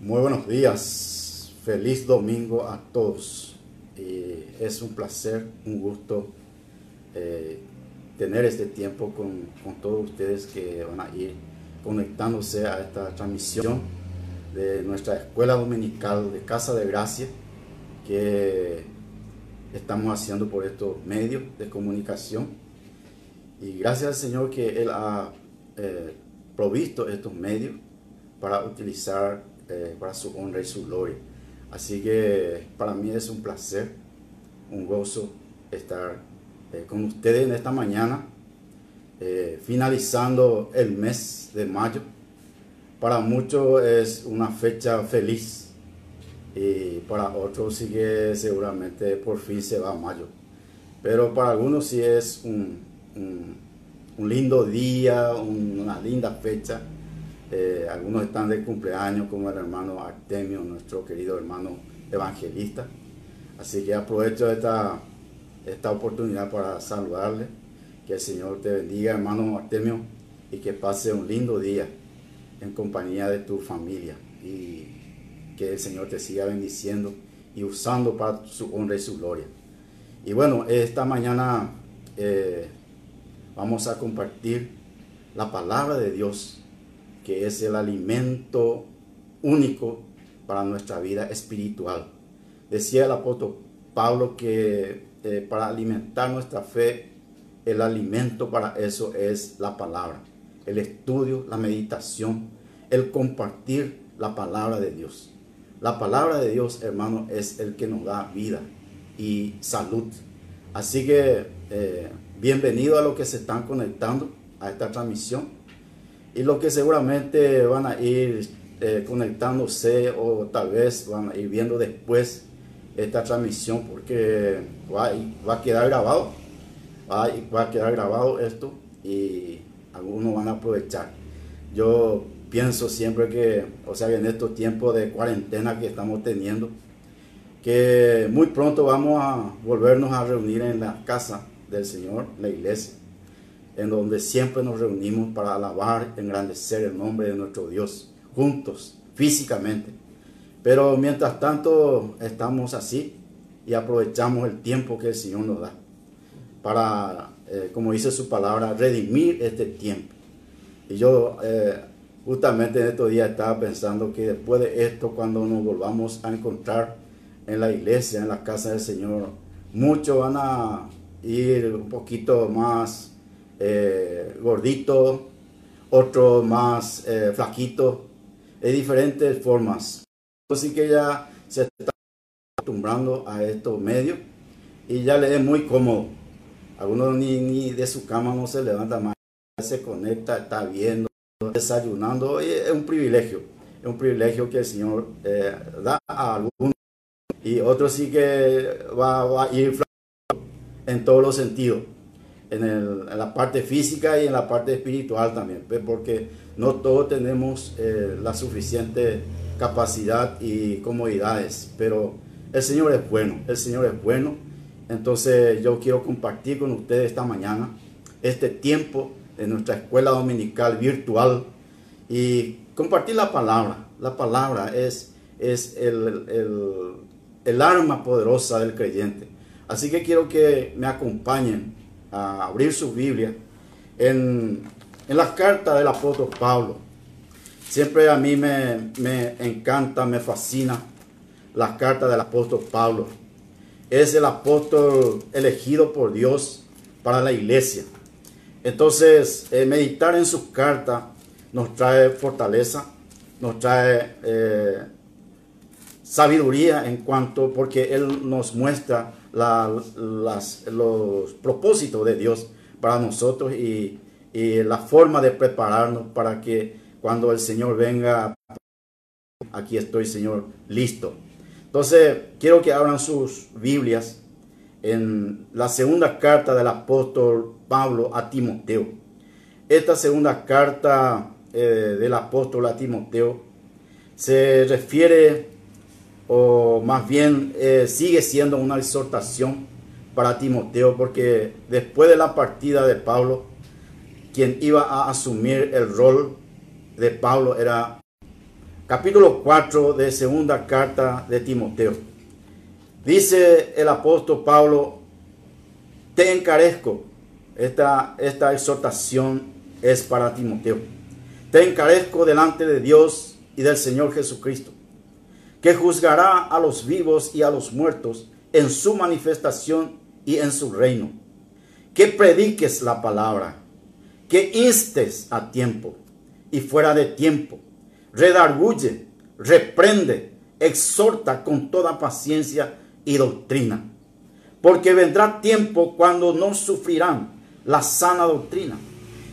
Muy buenos días, feliz domingo a todos. Es un placer, un gusto eh, tener este tiempo con, con, todos ustedes que van a ir conectándose a esta transmisión de nuestra escuela dominical de Casa de Gracia que estamos haciendo por estos medios de comunicación. Y gracias al Señor que Él ha eh, provisto estos medios para utilizar para su honra y su gloria. Así que para mí es un placer, un gozo estar eh, con ustedes en esta mañana, eh, finalizando el mes de mayo. Para muchos es una fecha feliz y para otros sí seguramente por fin se va mayo. Pero para algunos sí es un, un lindo día, una linda fecha eh, algunos están de cumpleaños, como el hermano Artemio, nuestro querido hermano evangelista. Así que aprovecho esta, esta oportunidad para saludarle. Que el Señor te bendiga, hermano Artemio, y que pase un lindo día en compañía de tu familia. Y que el Señor te siga bendiciendo y usando para su honra y su gloria. Y bueno, esta mañana eh, vamos a compartir la palabra de Dios que es el alimento único para nuestra vida espiritual. Decía el apóstol Pablo que eh, para alimentar nuestra fe, el alimento para eso es la palabra, el estudio, la meditación, el compartir la palabra de Dios. La palabra de Dios, hermano, es el que nos da vida y salud. Así que eh, bienvenido a los que se están conectando a esta transmisión y los que seguramente van a ir eh, conectándose o tal vez van a ir viendo después esta transmisión porque va, va a quedar grabado, va, va, a quedar grabado esto y algunos van a aprovechar. Yo pienso siempre que, o sea, en estos tiempos de cuarentena que estamos teniendo, que muy pronto vamos a volvernos a reunir en la casa del Señor, la iglesia en donde siempre nos reunimos para alabar, engrandecer el nombre de nuestro Dios, juntos, físicamente. Pero mientras tanto estamos así y aprovechamos el tiempo que el Señor nos da para, eh, como dice su palabra, redimir este tiempo. Y yo eh, justamente en estos días estaba pensando que después de esto, cuando nos volvamos a encontrar en la iglesia, en la casa del Señor, muchos van a ir un poquito más eh, gordito, otro más eh, flaquito, de diferentes formas. Así que ya se está acostumbrando a estos medios y ya le es muy cómodo. Algunos ni, de su cama no se levanta más, se conecta, está viendo, desayunando. es un privilegio, es un privilegio que el Señor eh, da a algunos y otros sí que va, va a ir en todos los sentidos en, la parte física y en la parte espiritual también, pues, porque no todos tenemos eh, la suficiente capacidad y comodidades, pero el Señor es bueno, el Señor es bueno. Entonces yo quiero compartir con ustedes esta mañana este tiempo de nuestra escuela dominical virtual y compartir la palabra. La palabra es, es el, el, el arma poderosa del creyente. Así que quiero que me acompañen a abrir su Biblia en, en las cartas del apóstol Pablo. Siempre a mí me, me encanta, me fascina las cartas del apóstol Pablo. Es el apóstol elegido por Dios para la iglesia. Entonces, eh, meditar en sus cartas nos trae fortaleza, nos trae eh, sabiduría en cuanto, porque Él nos muestra las, los propósitos de Dios para nosotros y, y, la forma de prepararnos para que cuando el Señor venga, aquí estoy Señor, listo. Entonces, quiero que abran sus Biblias en la segunda carta del apóstol Pablo a Timoteo. Esta segunda carta eh, del apóstol a Timoteo se refiere o más bien eh, sigue siendo una exhortación para Timoteo, porque después de la partida de Pablo, quien iba a asumir el rol de Pablo era capítulo 4 de segunda carta de Timoteo. Dice el apóstol Pablo, te encarezco, esta, esta exhortación es para Timoteo, te encarezco delante de Dios y del Señor Jesucristo, que juzgará a los vivos y a los muertos en su manifestación y en su reino, que prediques la palabra, que instes a tiempo y fuera de tiempo, redarguye, reprende, exhorta con toda paciencia y doctrina. Porque vendrá tiempo cuando no sufrirán la sana doctrina,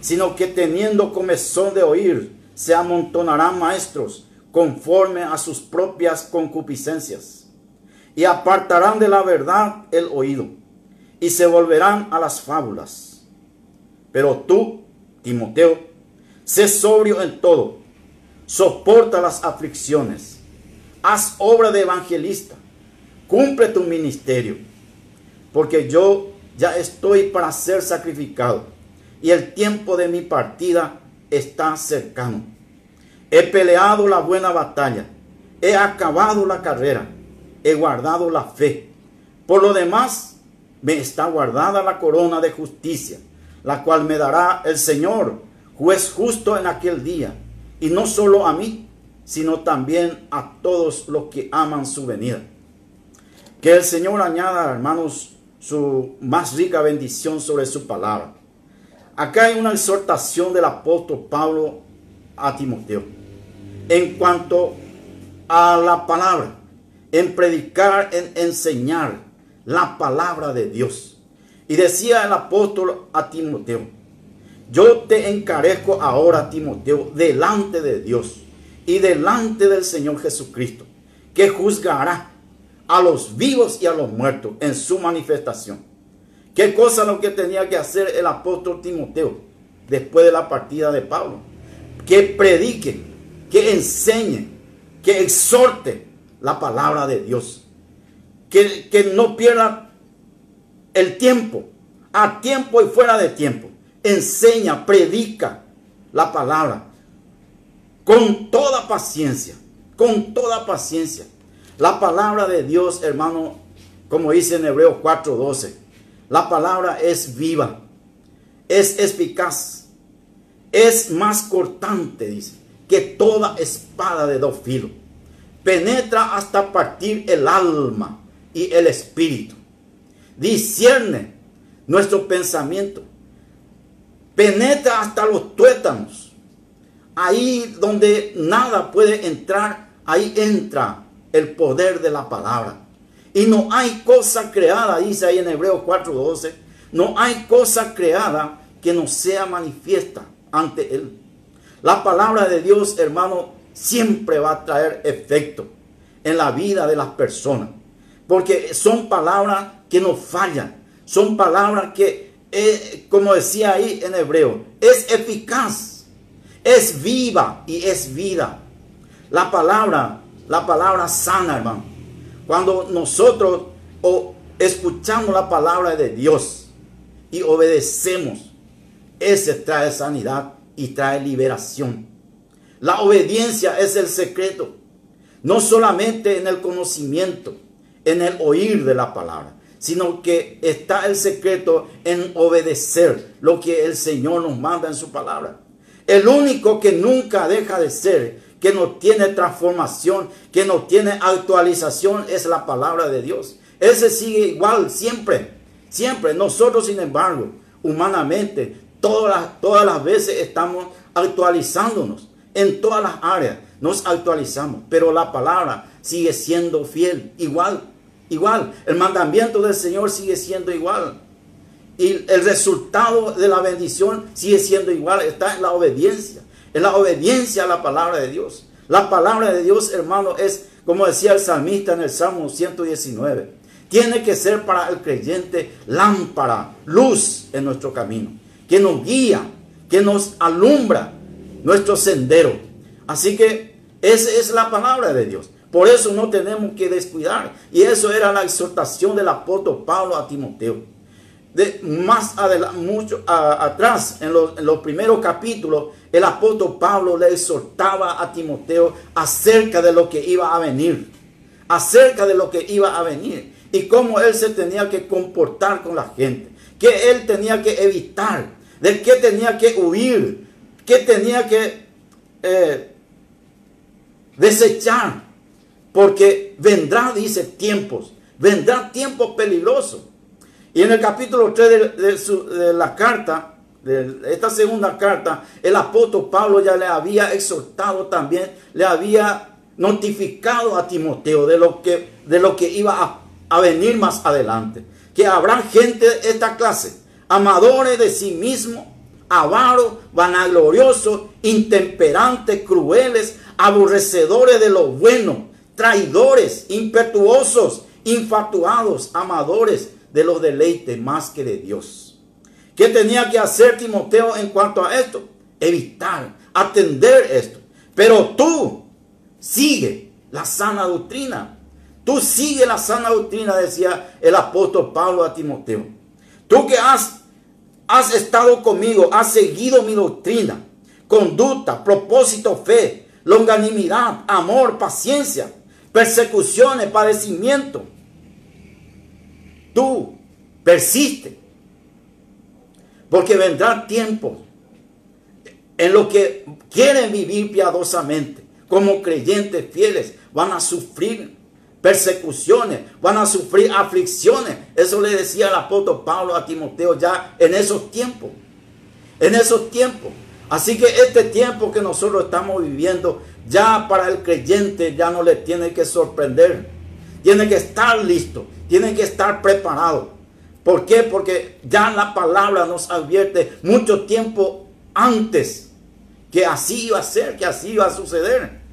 sino que teniendo comezón de oír, se amontonarán maestros conforme a sus propias concupiscencias, y apartarán de la verdad el oído, y se volverán a las fábulas. Pero tú, Timoteo, sé sobrio en todo, soporta las aflicciones, haz obra de evangelista, cumple tu ministerio, porque yo ya estoy para ser sacrificado y el tiempo de mi partida está cercano. He peleado la buena batalla, he acabado la carrera, he guardado la fe. Por lo demás, me está guardada la corona de justicia, la cual me dará el Señor, juez justo en aquel día, y no solo a mí, sino también a todos los que aman su venida. Que el Señor añada, hermanos, su más rica bendición sobre su palabra. Acá hay una exhortación del apóstol Pablo a Timoteo en cuanto a la palabra, en predicar, en enseñar la palabra de Dios. Y decía el apóstol a Timoteo, yo te encarezco ahora, Timoteo, delante de Dios y delante del Señor Jesucristo, que juzgará a los vivos y a los muertos en su manifestación. ¿Qué cosa lo que tenía que hacer el apóstol Timoteo después de la partida de Pablo? Que predique, que enseñe, que exhorte la palabra de Dios. Que, que no pierda el tiempo, a tiempo y fuera de tiempo. Enseña, predica la palabra con toda paciencia, con toda paciencia la palabra de Dios, hermano, como dice en Hebreos 4:12, la palabra es viva, es eficaz, es más cortante, dice, que toda espada de dos filos. Penetra hasta partir el alma y el espíritu. Discierne nuestro pensamiento. Penetra hasta los tuétanos. Ahí donde nada puede entrar, ahí entra el poder de la palabra. Y no hay cosa creada, dice ahí en Hebreos 4:12, no hay cosa creada que no sea manifiesta ante Él. La palabra de Dios, hermano, siempre va a traer efecto en la vida de las personas. Porque son palabras que no fallan. Son palabras que, eh, como decía ahí en hebreo, es eficaz, es viva y es vida. La palabra la palabra sana, hermano. Cuando nosotros escuchamos la palabra de Dios y obedecemos, ese trae sanidad y trae liberación. La obediencia es el secreto, no solamente en el conocimiento, en el oír de la palabra, sino que está el secreto en obedecer lo que el Señor nos manda en su palabra. El único que nunca deja de ser que no tiene transformación, que no tiene actualización, es la palabra de Dios. Ese sigue igual siempre, siempre. Nosotros, sin embargo, humanamente, todas todas las veces estamos actualizándonos en todas las áreas. Nos actualizamos, pero la palabra sigue siendo fiel, igual, igual. El mandamiento del Señor sigue siendo igual. Y el resultado de la bendición sigue siendo igual, está en la obediencia. Es la obediencia a la palabra de Dios. La palabra de Dios, hermano, es, como decía el salmista en el Salmo 119, tiene que ser para el creyente lámpara, luz en nuestro camino, que nos guía, que nos alumbra nuestro sendero. Así que esa es la palabra de Dios. Por eso no tenemos que descuidar. Y eso era la exhortación del apóstol Pablo a Timoteo de más adelante, mucho atrás, en los, primeros capítulos, el apóstol Pablo le exhortaba a Timoteo acerca de lo que iba a venir, acerca de lo que iba a venir y cómo él se tenía que comportar con la gente, que él tenía que evitar, de qué tenía que huir, qué tenía que eh, desechar, porque vendrá, dice, tiempos, vendrá tiempos peligrosos. Y en el capítulo 3 de, la carta, de esta segunda carta, el apóstol Pablo ya le había exhortado también, le había notificado a Timoteo de lo que, de lo que iba a, a venir más adelante. Que habrá gente de esta clase, amadores de sí mismos, avaros, vanagloriosos, intemperantes, crueles, aborrecedores de lo bueno, traidores, impetuosos, infatuados, amadores de los deleites más que de Dios. ¿Qué tenía que hacer Timoteo en cuanto a esto? Evitar, atender esto. Pero tú sigue la sana doctrina. Tú sigue la sana doctrina, decía el apóstol Pablo a Timoteo. Tú que has, has estado conmigo, has seguido mi doctrina, conducta, propósito, fe, longanimidad, amor, paciencia, persecuciones, padecimiento. Tú persiste. Porque vendrá tiempo en lo que quieren vivir piadosamente, como creyentes fieles, van a sufrir persecuciones, van a sufrir aflicciones. Eso le decía el apóstol Pablo a Timoteo ya en esos tiempos. En esos tiempos. Así que este tiempo que nosotros estamos viviendo, ya para el creyente ya no le tiene que sorprender. Tiene que estar listo, tiene que estar preparado. ¿Por qué? Porque ya la palabra nos advierte mucho tiempo antes que así iba a ser, que así iba a suceder.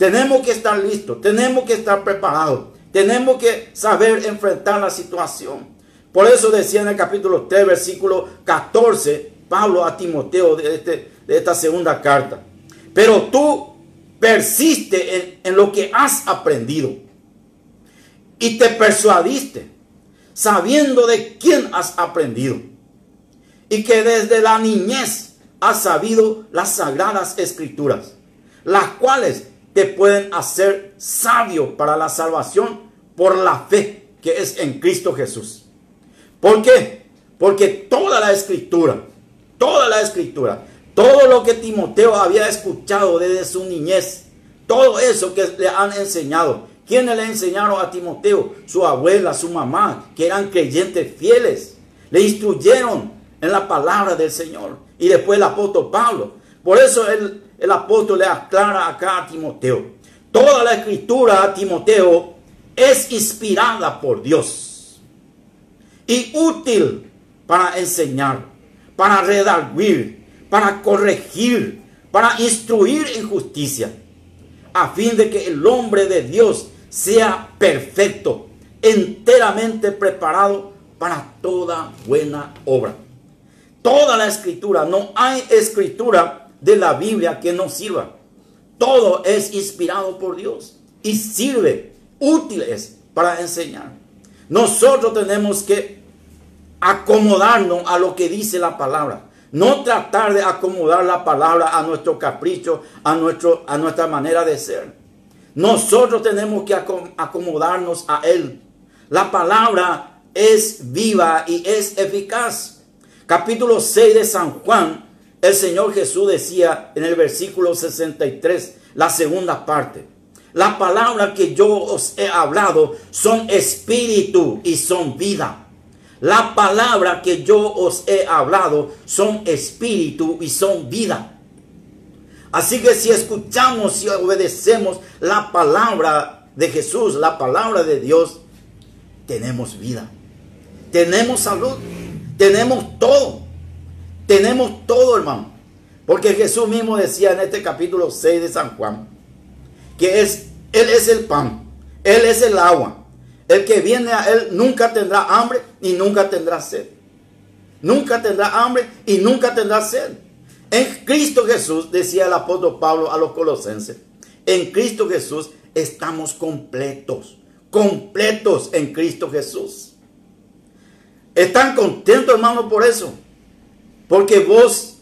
Tenemos que estar listos, tenemos que estar preparados, tenemos que saber enfrentar la situación. Por eso decía en el capítulo 3, versículo 14, Pablo a Timoteo de, este, de esta segunda carta. Pero tú persiste en, en lo que has aprendido y te persuadiste, sabiendo de quién has aprendido y que desde la niñez has sabido las sagradas escrituras, las cuales te pueden hacer sabio para la salvación por la fe que es en Cristo Jesús. ¿Por qué? Porque toda la escritura toda la escritura, todo lo que Timoteo había escuchado desde su niñez, todo eso que le han enseñado. ¿Quiénes le enseñaron a Timoteo? Su abuela, su mamá, que eran creyentes fieles. Le instruyeron en la palabra del Señor. Y después el apóstol Pablo. Por eso el, el apóstol le aclara acá a Timoteo. Toda la escritura Timoteo es inspirada por Dios y útil para enseñar, para redarguir, para corregir, para instruir en justicia, a fin de que el hombre de Dios sea perfecto, enteramente preparado para toda buena obra. Toda la escritura, no hay escritura de la Biblia que no sirva. Todo es inspirado por Dios y sirve, útil es para enseñar. Nosotros tenemos que acomodarnos a lo que dice la palabra. No tratar de acomodar la palabra a nuestro capricho, a, nuestro, a nuestra manera de ser. Nosotros tenemos que acomodarnos a Él. La palabra es viva y es eficaz. Capítulo 6 de San Juan, el Señor Jesús decía en el versículo 63, la segunda parte. La palabra que yo os he hablado son espíritu y son vida. La palabra que yo os he hablado son espíritu y son vida. Así que si escuchamos y obedecemos la palabra de Jesús, la palabra de Dios, tenemos vida. Tenemos salud. Tenemos todo. Tenemos todo, hermano. Porque Jesús mismo decía en este capítulo 6 de San Juan, que es, Él es el pan, Él es el agua, el que viene a Él nunca tendrá hambre y nunca tendrá sed. Nunca tendrá hambre y nunca tendrá sed. En Cristo Jesús, decía el apóstol Pablo a los colosenses, en Cristo Jesús estamos completos, completos en Cristo Jesús. ¿Están contentos, hermano, por eso? Porque vos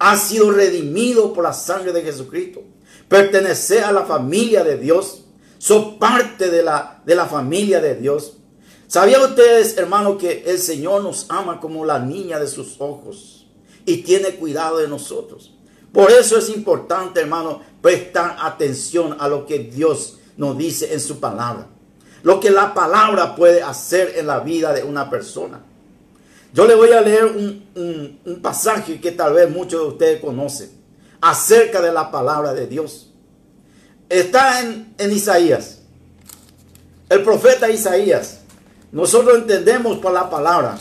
ha sido redimido por la sangre de Jesucristo. Pertenece a la familia de Dios. Son parte de la, de la familia de Dios. ¿Sabían ustedes, hermano, que el Señor nos ama como la niña de sus ojos y tiene cuidado de nosotros? Por eso es importante, hermano, prestar atención a lo que Dios nos dice en su palabra. Lo que la palabra puede hacer en la vida de una persona. Yo le voy a leer un, pasaje que tal vez muchos de ustedes conocen acerca de la palabra de Dios. Está en, en Isaías. El profeta Isaías. Nosotros entendemos por la palabra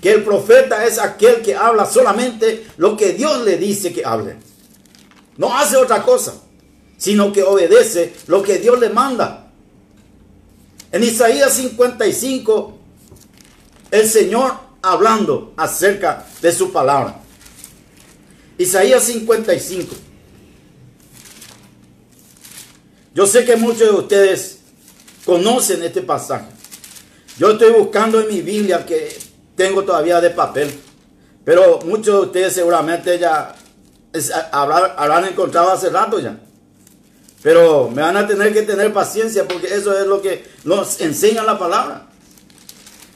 que el profeta es aquel que habla solamente lo que Dios le dice que hable. No hace otra cosa, sino que obedece lo que Dios le manda. En Isaías 55, el Señor hablando acerca de su palabra. Isaías 55. Yo sé que muchos de ustedes conocen este pasaje. Yo estoy buscando en mi Biblia que tengo todavía de papel. Pero muchos de ustedes seguramente ya habrán, encontrado hace rato ya. Pero me van a tener que tener paciencia porque eso es lo que nos enseña la palabra.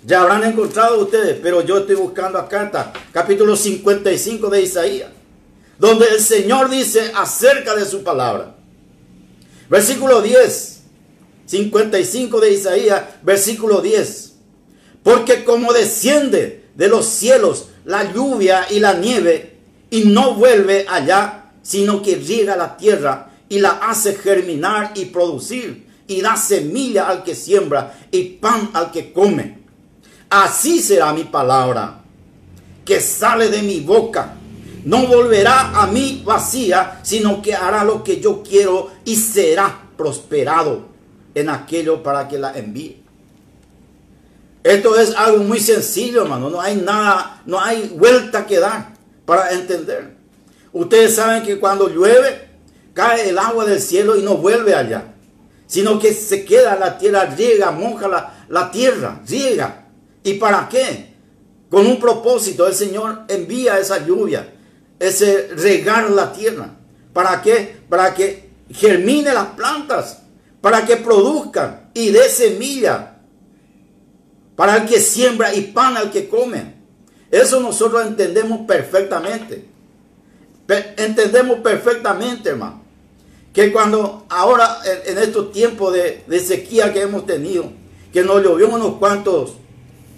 Ya habrán encontrado ustedes, pero yo estoy buscando acá, está, capítulo 55 de Isaías, donde el Señor dice acerca de su palabra. Versículo 10, 55 de Isaías, versículo 10. Porque como desciende de los cielos la lluvia y la nieve, y no vuelve allá, sino que riega la tierra y la hace germinar y producir, y da semilla al que siembra y pan al que come Así será mi palabra que sale de mi boca. No volverá a mí vacía, sino que hará lo que yo quiero y será prosperado en aquello para que la envíe. Esto es algo muy sencillo, hermano. No hay nada, no hay vuelta que dar para entender. Ustedes saben que cuando llueve, cae el agua del cielo y no vuelve allá, sino que se queda la tierra, riega, moja la, la tierra, riega ¿Y para qué? Con un propósito, el Señor envía esa lluvia, ese regar la tierra. ¿Para qué? Para que germine las plantas, para que produzcan y dé semilla, para el que siembra y pan al que come. Eso nosotros entendemos perfectamente. entendemos perfectamente, hermano. Que cuando ahora, en, estos tiempos de, de sequía que hemos tenido, que nos llovió unos cuantos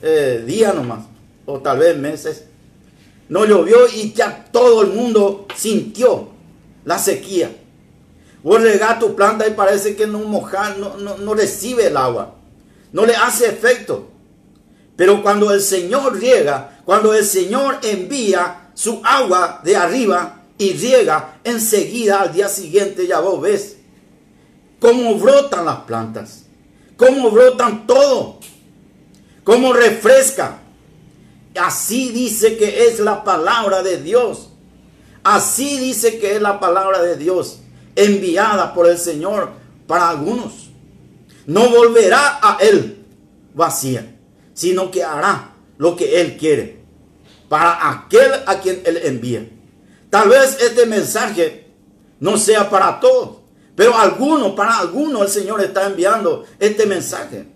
eh, días nomás, o tal vez meses, no llovió y ya todo el mundo sintió la sequía. Vos regás tu planta y parece que no mojar, no, no, recibe el agua, no le hace efecto. Pero cuando el Señor riega, cuando el Señor envía su agua de arriba y riega, enseguida al día siguiente ya vos ves cómo brotan las plantas, cómo brotan todo cómo refresca. Así dice que es la palabra de Dios. Así dice que es la palabra de Dios enviada por el Señor para algunos. No volverá a Él vacía, sino que hará lo que Él quiere para aquel a quien Él envía. Tal vez este mensaje no sea para todos, pero algunos, para algunos el Señor está enviando este mensaje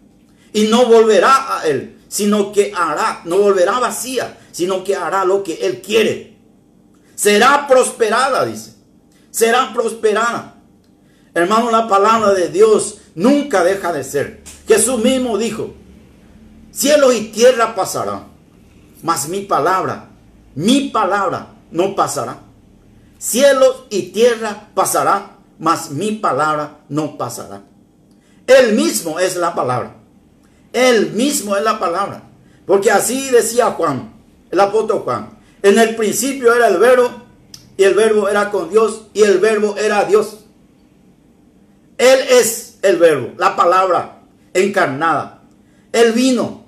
y no volverá a él, sino que hará, no volverá vacía, sino que hará lo que él quiere. Será prosperada, dice. Será prosperada. Hermano, la palabra de Dios nunca deja de ser. Jesús mismo dijo, cielo y tierra pasarán, mas mi palabra, mi palabra no pasará. Cielo y tierra pasará, mas mi palabra no pasará. Él mismo es la palabra. Él mismo es la palabra. Porque así decía Juan, el apóstol Juan. En el principio era el verbo y el verbo era con Dios y el verbo era Dios. Él es el verbo, la palabra encarnada. Él vino.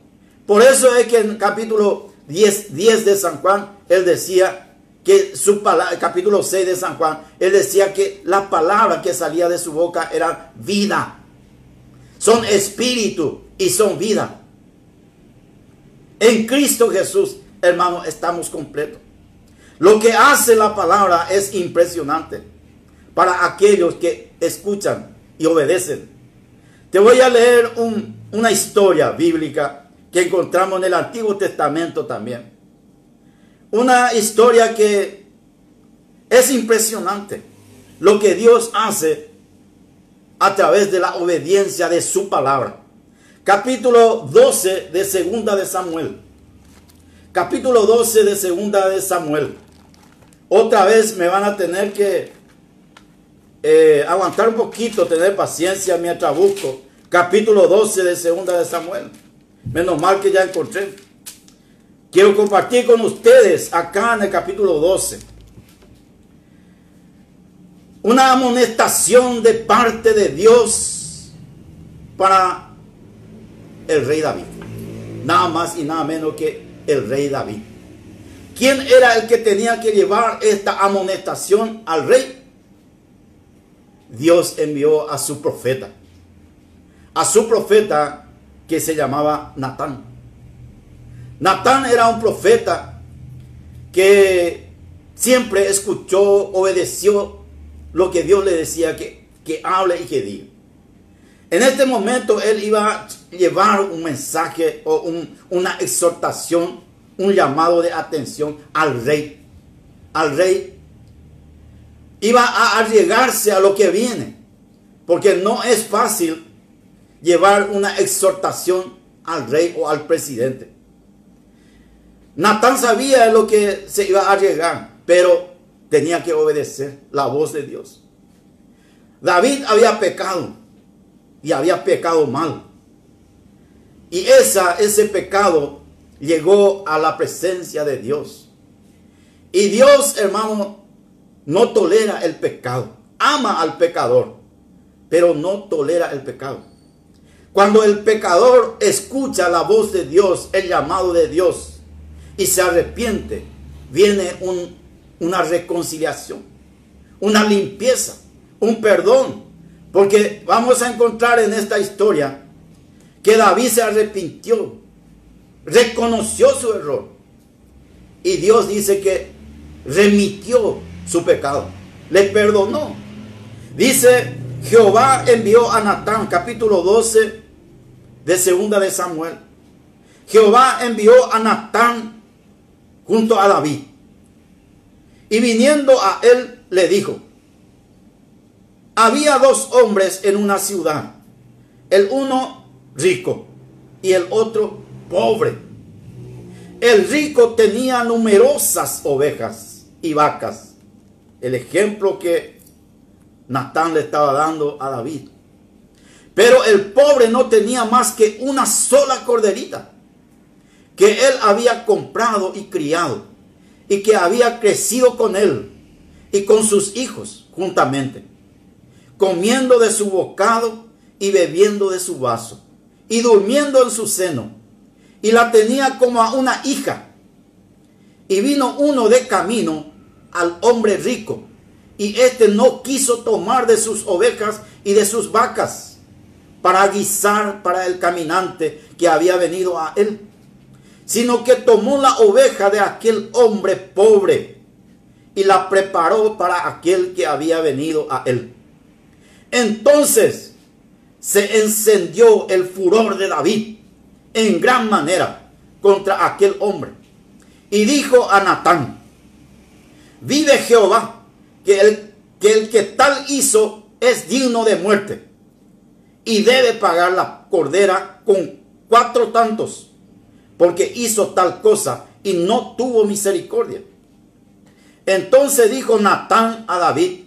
Por eso es que en capítulo 10, 10 de San Juan, él decía que su palabra, capítulo 6 de San Juan, él decía que la palabra que salía de su boca era vida. Son espíritu y son vida. En Cristo Jesús, hermano, estamos completos. Lo que hace la palabra es impresionante para aquellos que escuchan y obedecen. Te voy a leer una historia bíblica que encontramos en el Antiguo Testamento también. Una historia que es impresionante. Lo que Dios hace a través de la obediencia de su palabra. Capítulo 12 de Segunda de Samuel. Capítulo 12 de Segunda de Samuel. Otra vez me van a tener que eh, aguantar un poquito, tener paciencia mientras busco. Capítulo 12 de Segunda de Samuel. Menos mal que ya encontré. Quiero compartir con ustedes acá en el capítulo 12 una amonestación de parte de Dios para el rey David. Nada más y nada menos que el rey David. ¿Quién era el que tenía que llevar esta amonestación al rey? Dios envió a su profeta. A su profeta que se llamaba Natán. Natán era un profeta que siempre escuchó, obedeció lo que Dios le decía que, que hable y que diga. En este momento él iba llevar un mensaje o una exhortación, un llamado de atención al rey. Al rey iba a arriesgarse a lo que viene, porque no es fácil llevar una exhortación al rey o al presidente. Natán sabía lo que se iba a arriesgar, pero tenía que obedecer la voz de Dios. David había pecado y había pecado mal. Y esa, ese pecado llegó a la presencia de Dios. Y Dios, hermano, no tolera el pecado. Ama al pecador, pero no tolera el pecado. Cuando el pecador escucha la voz de Dios, el llamado de Dios, y se arrepiente, viene un una reconciliación, una limpieza, un perdón. Porque vamos a encontrar en esta historia que David se arrepintió, reconoció su error. Y Dios dice que remitió su pecado, le perdonó. Dice, Jehová envió a Natán, capítulo 12 de segunda de Samuel. Jehová envió a Natán junto a David. Y viniendo a él le dijo, había dos hombres en una ciudad, el uno rico y el otro pobre. El rico tenía numerosas ovejas y vacas. El ejemplo que Natán le estaba dando a David. Pero el pobre no tenía más que una sola corderita que él había comprado y criado y que había crecido con él y con sus hijos juntamente, comiendo de su bocado y bebiendo de su vaso, y durmiendo en su seno, y la tenía como a una hija. Y vino uno de camino al hombre rico, y éste no quiso tomar de sus ovejas y de sus vacas para guisar para el caminante que había venido a él sino que tomó la oveja de aquel hombre pobre y la preparó para aquel que había venido a él. Entonces se encendió el furor de David en gran manera contra aquel hombre. Y dijo a Natán, vive Jehová, que el, que tal hizo es digno de muerte y debe pagar la cordera con cuatro tantos porque hizo tal cosa y no tuvo misericordia. Entonces dijo Natán a David,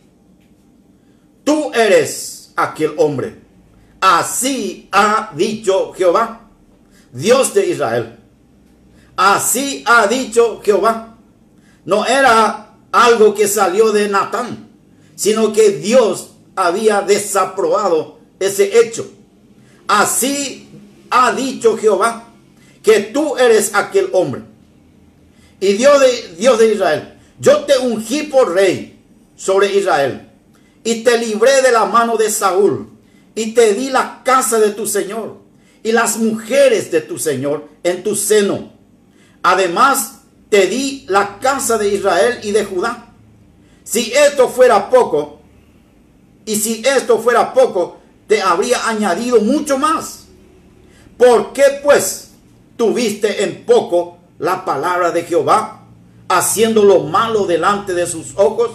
tú eres aquel hombre. Así ha dicho Jehová, Dios de Israel. Así ha dicho Jehová. No era algo que salió de Natán, sino que Dios había desaprobado ese hecho. Así ha dicho Jehová que tú eres aquel hombre. Y Dios de, Dios de Israel, yo te ungí por rey sobre Israel y te libré de la mano de Saúl y te di la casa de tu Señor y las mujeres de tu Señor en tu seno. Además, te di la casa de Israel y de Judá. Si esto fuera poco, y si esto fuera poco, te habría añadido mucho más. ¿Por qué pues tuviste en poco la palabra de Jehová, haciendo lo malo delante de sus ojos?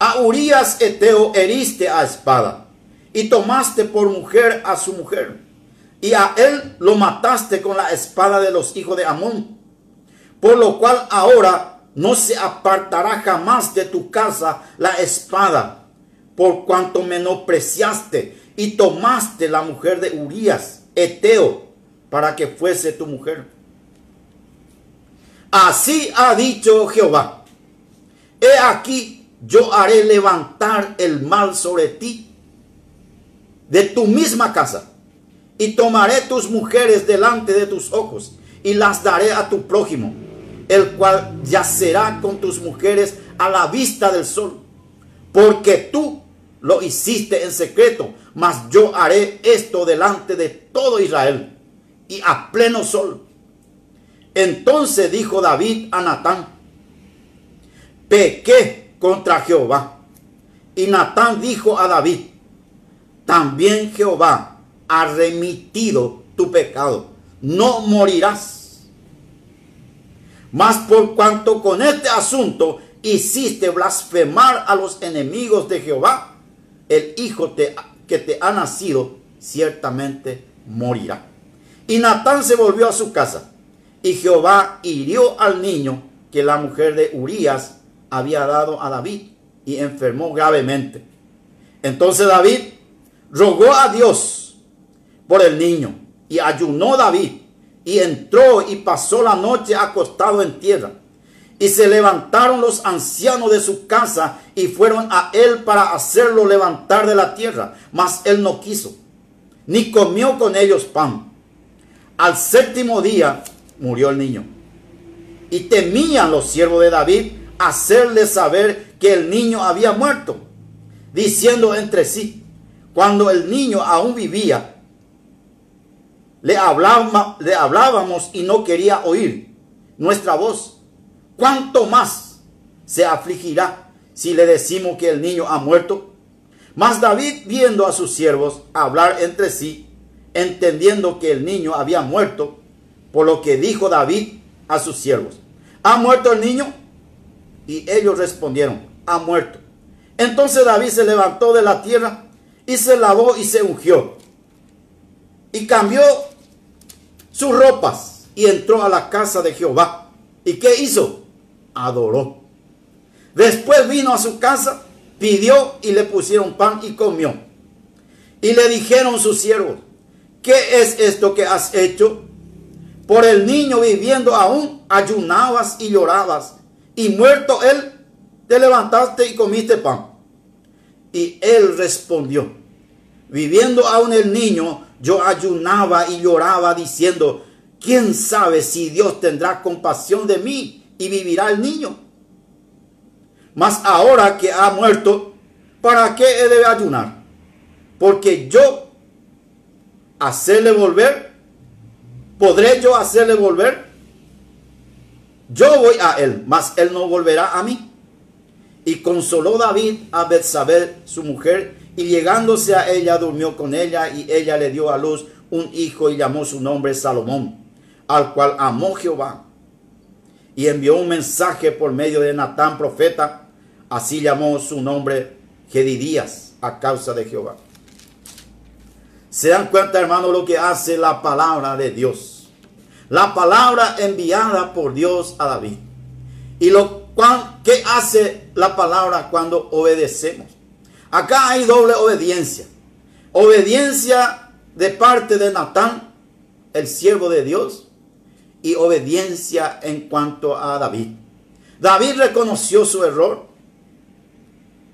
A Urias Eteo heriste a espada y tomaste por mujer a su mujer, y a él lo mataste con la espada de los hijos de Amón, por lo cual ahora no se apartará jamás de tu casa la espada, por cuanto menospreciaste y tomaste la mujer de Urias, Eteo, para que fuese tu mujer. Así ha dicho Jehová, he aquí yo haré levantar el mal sobre ti de tu misma casa, y tomaré tus mujeres delante de tus ojos, y las daré a tu prójimo, el cual yacerá con tus mujeres a la vista del sol, porque tú lo hiciste en secreto, mas yo haré esto delante de todo Israel, y a pleno sol. Entonces dijo David a Natán, pequé contra Jehová. Y Natán dijo a David, también Jehová ha remitido tu pecado, no morirás. Mas por cuanto con este asunto hiciste blasfemar a los enemigos de Jehová, el hijo que te ha nacido ciertamente morirá. Y Natán se volvió a su casa, y Jehová hirió al niño que la mujer de Urías había dado a David, y enfermó gravemente. Entonces David rogó a Dios por el niño y ayunó David y entró y pasó la noche acostado en tierra. Y se levantaron los ancianos de su casa y fueron a él para hacerlo levantar de la tierra. Mas él no quiso, ni comió con ellos pan. Al séptimo día murió el niño. Y temían los siervos de David hacerle saber que el niño había muerto, diciendo entre sí, cuando el niño aún vivía, le, hablábamos y no quería oír nuestra voz. ¿Cuánto más se afligirá si le decimos que el niño ha muerto? Mas David, viendo a sus siervos hablar entre sí, entendiendo que el niño había muerto, por lo que dijo David a sus siervos, ¿ha muerto el niño? Y ellos respondieron, ha muerto. Entonces David se levantó de la tierra y se lavó y se ungió. Y cambió sus ropas y entró a la casa de Jehová. ¿Y qué hizo? Adoró. Después vino a su casa, pidió y le pusieron pan y comió. Y le dijeron sus siervos, ¿qué es esto que has hecho? Por el niño viviendo aún, ayunabas y llorabas. Y muerto él, te levantaste y comiste pan. Y él respondió, viviendo aún el niño, yo ayunaba y lloraba diciendo, ¿quién sabe si Dios tendrá compasión de mí y vivirá el niño? Mas ahora que ha muerto, ¿para qué he de ayunar? Porque yo hacerle volver, ¿podré yo hacerle volver? Yo voy a él, mas él no volverá a mí. Y consoló David a Betsabé, su mujer, y llegándose a ella, durmió con ella, y ella le dio a luz un hijo y llamó su nombre Salomón, al cual amó Jehová. Y envió un mensaje por medio de Natán, profeta, así llamó su nombre Gedidías, a causa de Jehová. Se dan cuenta, hermano, lo que hace la palabra de Dios. La palabra enviada por Dios a David. Y lo ¿Qué hace la palabra cuando obedecemos? Acá hay doble obediencia. Obediencia de parte de Natán, el siervo de Dios, y obediencia en cuanto a David. David reconoció su error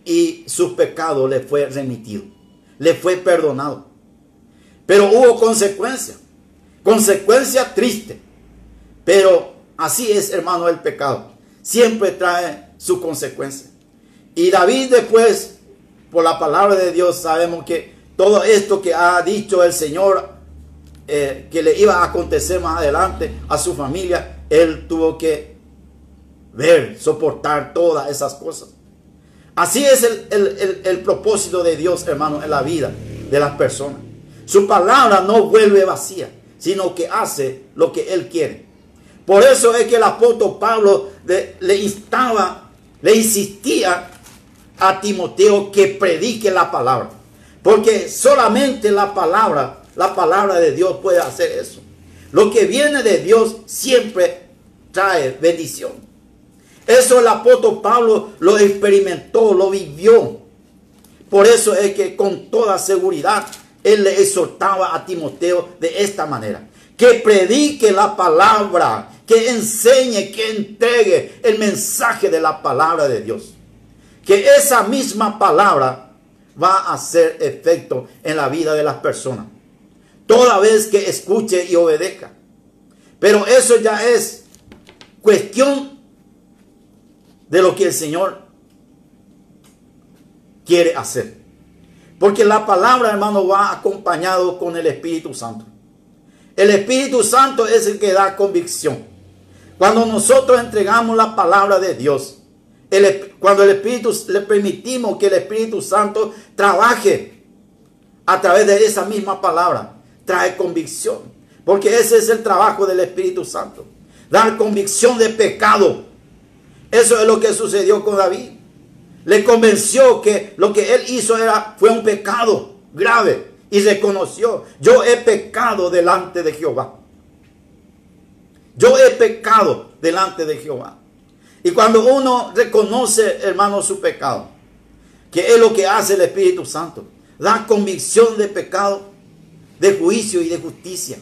y su pecado le fue remitido, le fue perdonado. Pero hubo consecuencia, consecuencia triste. Pero así es, hermano, el pecado siempre trae su consecuencia. Y David después, por la palabra de Dios, sabemos que todo esto que ha dicho el Señor, eh, que le iba a acontecer más adelante a su familia, Él tuvo que ver, soportar todas esas cosas. Así es el, propósito de Dios, hermano, en la vida de las personas. Su palabra no vuelve vacía, sino que hace lo que Él quiere. Por eso es que el apóstol Pablo le instaba, le insistía a Timoteo que predique la palabra. Porque solamente la palabra, la palabra de Dios puede hacer eso. Lo que viene de Dios siempre trae bendición. Eso el apóstol Pablo lo experimentó, lo vivió. Por eso es que con toda seguridad él le exhortaba a Timoteo de esta manera. Que predique la palabra, que enseñe, que entregue el mensaje de la palabra de Dios. Que esa misma palabra va a hacer efecto en la vida de las personas. Toda vez que escuche y obedezca. Pero eso ya es cuestión de lo que el Señor quiere hacer. Porque la palabra, hermano, va acompañado con el Espíritu Santo. El Espíritu Santo es el que da convicción. Cuando nosotros entregamos la palabra de Dios, cuando el Espíritu le permitimos que el Espíritu Santo trabaje a través de esa misma palabra, trae convicción. Porque ese es el trabajo del Espíritu Santo. Dar convicción de pecado. Eso es lo que sucedió con David. Le convenció que lo que él hizo era, fue un pecado grave. Y reconoció, yo he pecado delante de Jehová. Yo he pecado delante de Jehová. Y cuando uno reconoce, hermano, su pecado, que es lo que hace el Espíritu Santo, da convicción de pecado, de juicio y de justicia.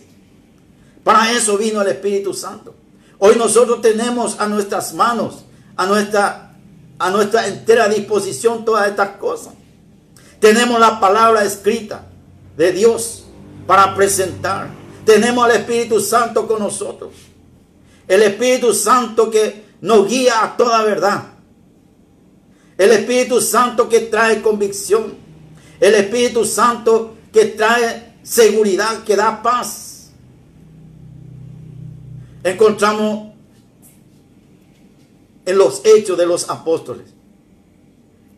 Para eso vino el Espíritu Santo. Hoy nosotros tenemos a nuestras manos, a nuestra, a nuestra entera disposición todas estas cosas. Tenemos la palabra escrita de Dios para presentar. Tenemos al Espíritu Santo con nosotros. El Espíritu Santo que nos guía a toda verdad. El Espíritu Santo que trae convicción. El Espíritu Santo que trae seguridad, que da paz. Encontramos en los hechos de los apóstoles.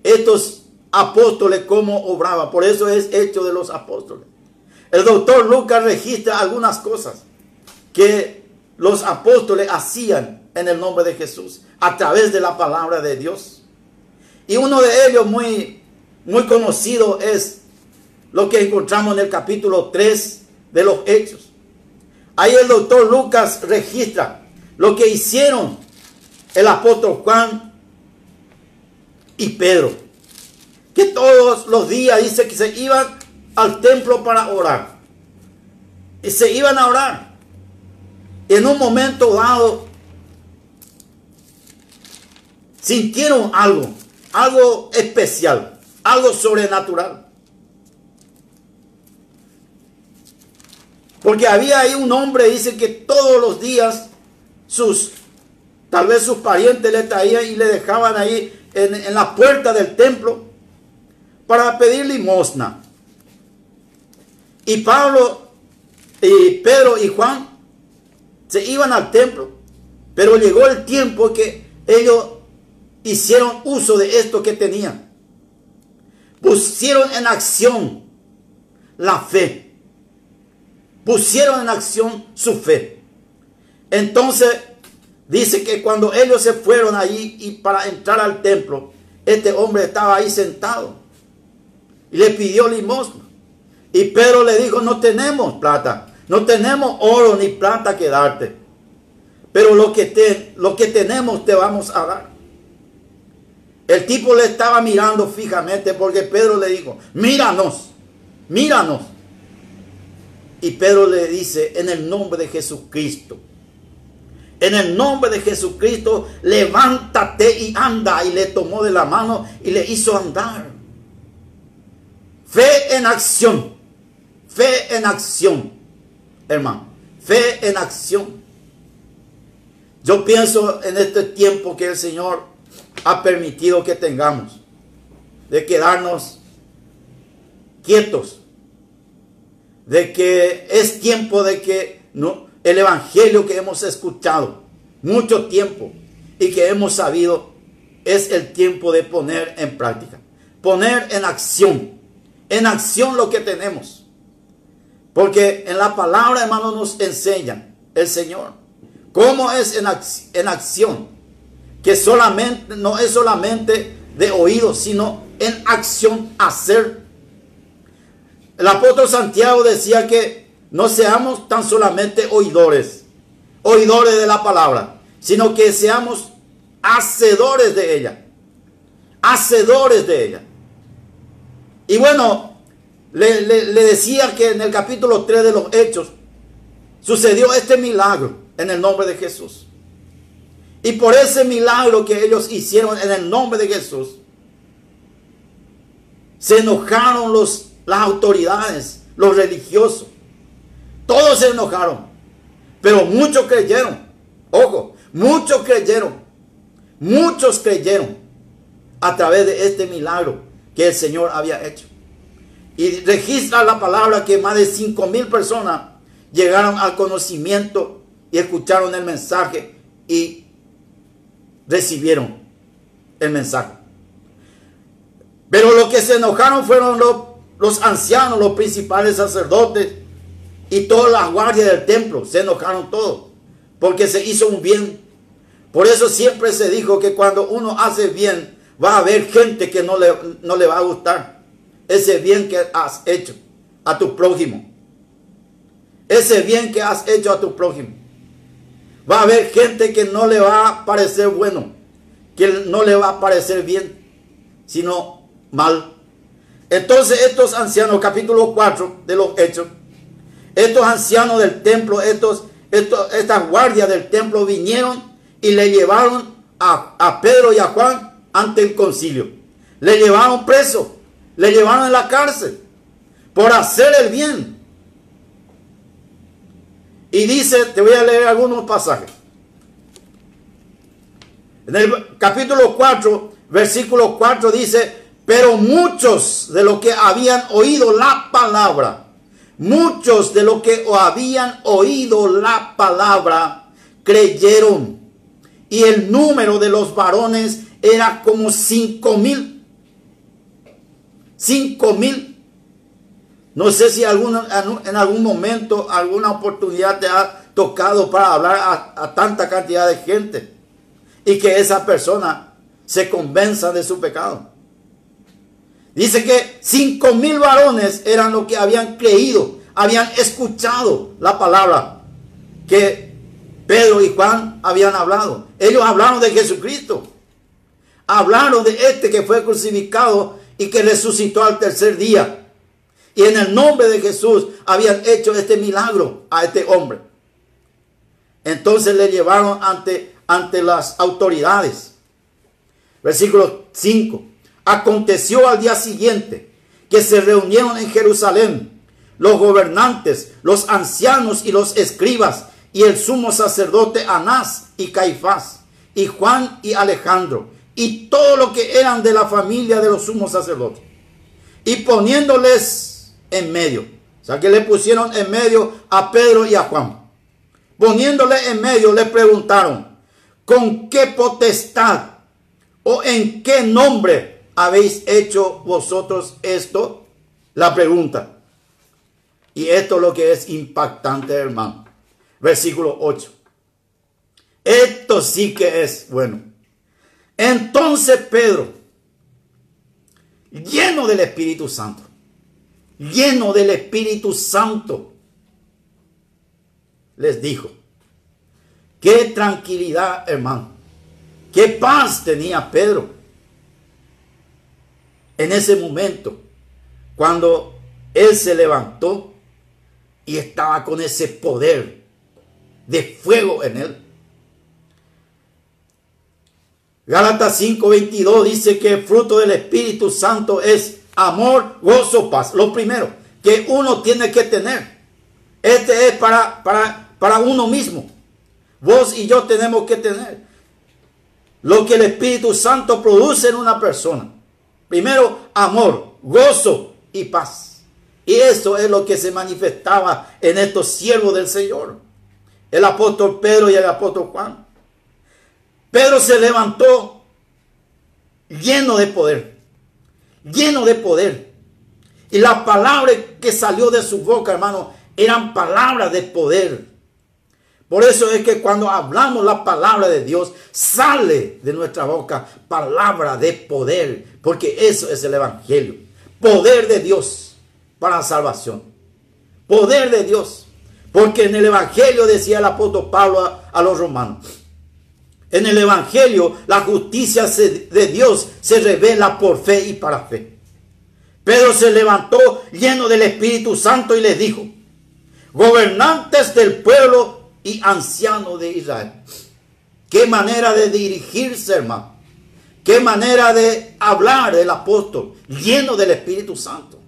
Estos apóstoles cómo obraban. Por eso es hecho de los apóstoles. El doctor Lucas registra algunas cosas que los apóstoles hacían en el nombre de Jesús a través de la palabra de Dios. Y uno de ellos muy, muy conocido es lo que encontramos en el capítulo 3 de los Hechos. Ahí el doctor Lucas registra lo que hicieron el apóstol Juan y Pedro. Que todos los días dice que se iban al templo para orar. Y se iban a orar en un momento dado sintieron algo, algo especial, algo sobrenatural. Porque había ahí un hombre, dice que todos los días sus, tal vez sus parientes le traían y le dejaban ahí en, en la puerta del templo para pedir limosna. Y Pablo y Pedro y Juan se iban al templo, pero llegó el tiempo que ellos hicieron uso de esto que tenían. Pusieron en acción la fe. Pusieron en acción su fe. Entonces dice que cuando ellos se fueron allí y para entrar al templo, este hombre estaba ahí sentado y le pidió limosna. Y Pedro le dijo, no tenemos plata, no tenemos oro ni plata que darte. Pero lo que, te, lo que tenemos te vamos a dar. El tipo le estaba mirando fijamente porque Pedro le dijo, míranos, míranos. Y Pedro le dice, en el nombre de Jesucristo, en el nombre de Jesucristo, levántate y anda. Y le tomó de la mano y le hizo andar. Fe en acción, fe en acción hermano. Fe en acción. Yo pienso en este tiempo que el Señor ha permitido que tengamos de quedarnos quietos, de que es tiempo de que no, el evangelio que hemos escuchado mucho tiempo y que hemos sabido es el tiempo de poner en práctica, poner en acción, en acción lo que tenemos. Porque en la palabra, hermano, nos enseña el Señor cómo es en, en acción, que solamente no es solamente de oído, sino en acción hacer. El apóstol Santiago decía que no seamos tan solamente oidores, oidores de la palabra, sino que seamos hacedores de ella. Hacedores de ella. Y bueno, le, decía que en el capítulo 3 de los Hechos sucedió este milagro en el nombre de Jesús. Y por ese milagro que ellos hicieron en el nombre de Jesús, se enojaron los, las autoridades, los religiosos. Todos se enojaron. Pero muchos creyeron. Ojo, muchos creyeron. Muchos creyeron a través de este milagro que el Señor había hecho. Y registra la palabra que más de cinco mil personas llegaron al conocimiento y escucharon el mensaje y recibieron el mensaje. Pero los que se enojaron fueron los, los ancianos, los principales sacerdotes y todas las guardias del templo. Se enojaron todos porque se hizo un bien por eso siempre se dijo que cuando uno hace bien, va a haber gente que no le, no le va a gustar ese bien que has hecho a tu prójimo. Ese bien que has hecho a tu prójimo. Va a haber gente que no le va a parecer bueno, que no le va a parecer bien, sino mal. Entonces estos ancianos, capítulo 4 de los hechos, estos ancianos del templo, estos, estos, estas guardias del templo vinieron y le llevaron a, Pedro y a Juan ante el concilio. Le llevaron preso, le llevaron a la cárcel por hacer el bien. Y dice, te voy a leer algunos pasajes. En el capítulo 4, versículo 4 dice, pero muchos de los que habían oído la palabra, muchos de los que habían oído la palabra, creyeron y el número de los varones era como cinco mil. Cinco mil. No sé si en algún momento, alguna oportunidad te ha tocado para hablar a, a tanta cantidad de gente y que esa persona se convenza de su pecado. Dice que cinco mil varones eran los que habían creído, habían escuchado la palabra que Pedro y Juan habían hablado. Ellos hablaron de Jesucristo. Hablaron de este que fue crucificado y que resucitó al tercer día. Y en el nombre de Jesús habían hecho este milagro a este hombre. Entonces le llevaron ante, ante las autoridades. Versículo 5. Aconteció al día siguiente que se reunieron en Jerusalén los gobernantes, los ancianos y los escribas y el sumo sacerdote Anás y Caifás, y Juan y Alejandro, y todo lo que eran de la familia de los sumos sacerdotes, y poniéndoles en medio. O sea que le pusieron en medio a Pedro y a Juan. Poniéndole en medio, le preguntaron, ¿con qué potestad o en qué nombre habéis hecho vosotros esto? La pregunta. Y esto es lo que es impactante, hermano versículo 8. Esto sí que es bueno. Entonces Pedro, lleno del Espíritu Santo, lleno del Espíritu Santo, les dijo, qué tranquilidad, hermano, qué paz tenía Pedro en ese momento, cuando él se levantó y estaba con ese poder de fuego en él. Gálatas 5:22 dice que el fruto del Espíritu Santo es amor, gozo, paz. Lo primero que uno tiene que tener. Este es para, para, para uno mismo. Vos y yo tenemos que tener lo que el Espíritu Santo produce en una persona. Primero, amor, gozo y paz. Y eso es lo que se manifestaba en estos siervos del Señor el apóstol Pedro y el apóstol Juan. Pedro se levantó lleno de poder, lleno de poder. Y la palabra que salió de su boca, hermano, eran palabras de poder. Por eso es que cuando hablamos la palabra de Dios, sale de nuestra boca palabra de poder, porque eso es el Evangelio. Poder de Dios para salvación. Poder de Dios. Porque en el Evangelio decía el apóstol Pablo a, los romanos. En el Evangelio la justicia de Dios se revela por fe y para fe. Pedro se levantó lleno del Espíritu Santo y les dijo, gobernantes del pueblo y ancianos de Israel. Qué manera de dirigirse, hermano. Qué manera de hablar el apóstol, lleno del Espíritu Santo.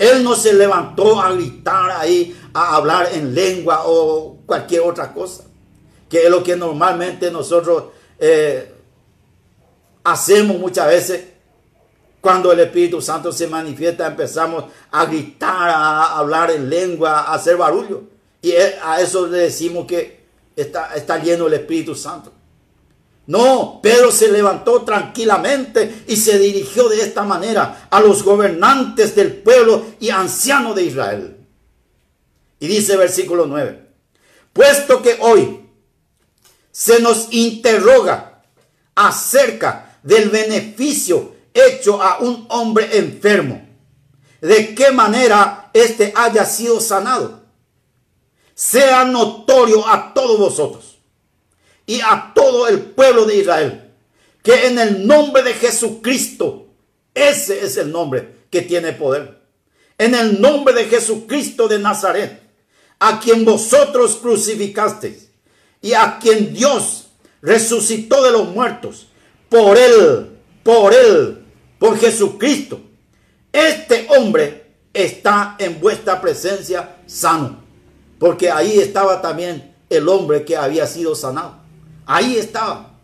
Él no se levantó a gritar ahí, a hablar en lengua o cualquier otra cosa, que es lo que normalmente nosotros eh, hacemos muchas veces cuando el Espíritu Santo se manifiesta, empezamos a gritar, a hablar en lengua, a hacer barullo. Y a eso le decimos que está, está lleno el Espíritu Santo. No, Pedro se levantó tranquilamente y se dirigió de esta manera a los gobernantes del pueblo y ancianos de Israel. Y dice versículo 9, puesto que hoy se nos interroga acerca del beneficio hecho a un hombre enfermo, de qué manera éste haya sido sanado. Sea notorio a todos vosotros y a todo el pueblo de Israel que en el nombre de Jesucristo, ese es el nombre que tiene poder, en el nombre de Jesucristo de Nazaret, a quien vosotros crucificasteis y a quien Dios resucitó de los muertos, por él, por él por Jesucristo. Este hombre está en vuestra presencia sano. Porque ahí estaba también el hombre que había sido sanado. Ahí estaba.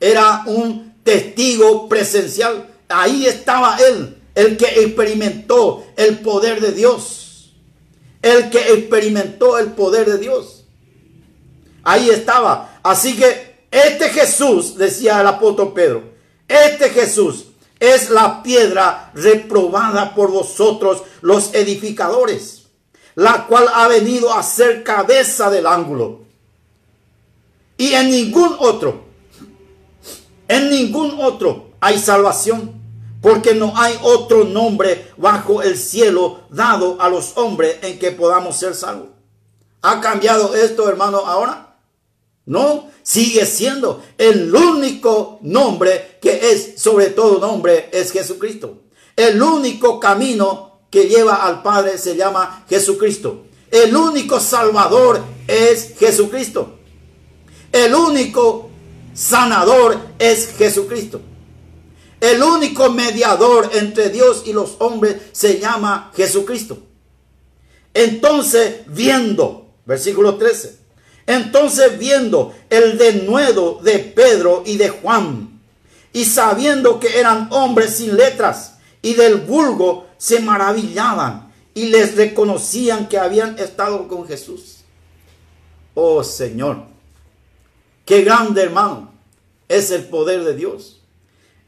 Era un testigo presencial. Ahí estaba él, el que experimentó el poder de Dios. El que experimentó el poder de Dios. Ahí estaba. Así que este Jesús, decía el apóstol Pedro, este Jesús es la piedra reprobada por vosotros los edificadores, la cual ha venido a ser cabeza del ángulo. Y en ningún otro, en ningún otro hay salvación, porque no hay otro nombre bajo el cielo dado a los hombres en que podamos ser salvos. ¿Ha cambiado esto, hermano, ahora? No, sigue siendo el único nombre que es sobre todo nombre es Jesucristo. El único camino que lleva al Padre se llama Jesucristo. El único Salvador es Jesucristo. El único sanador es Jesucristo. El único mediador entre Dios y los hombres se llama Jesucristo. Entonces, viendo, versículo 13, entonces viendo el denuedo de Pedro y de Juan, y sabiendo que eran hombres sin letras y del vulgo, se maravillaban y les reconocían que habían estado con Jesús. Oh Señor, qué grande hermano es el poder de Dios.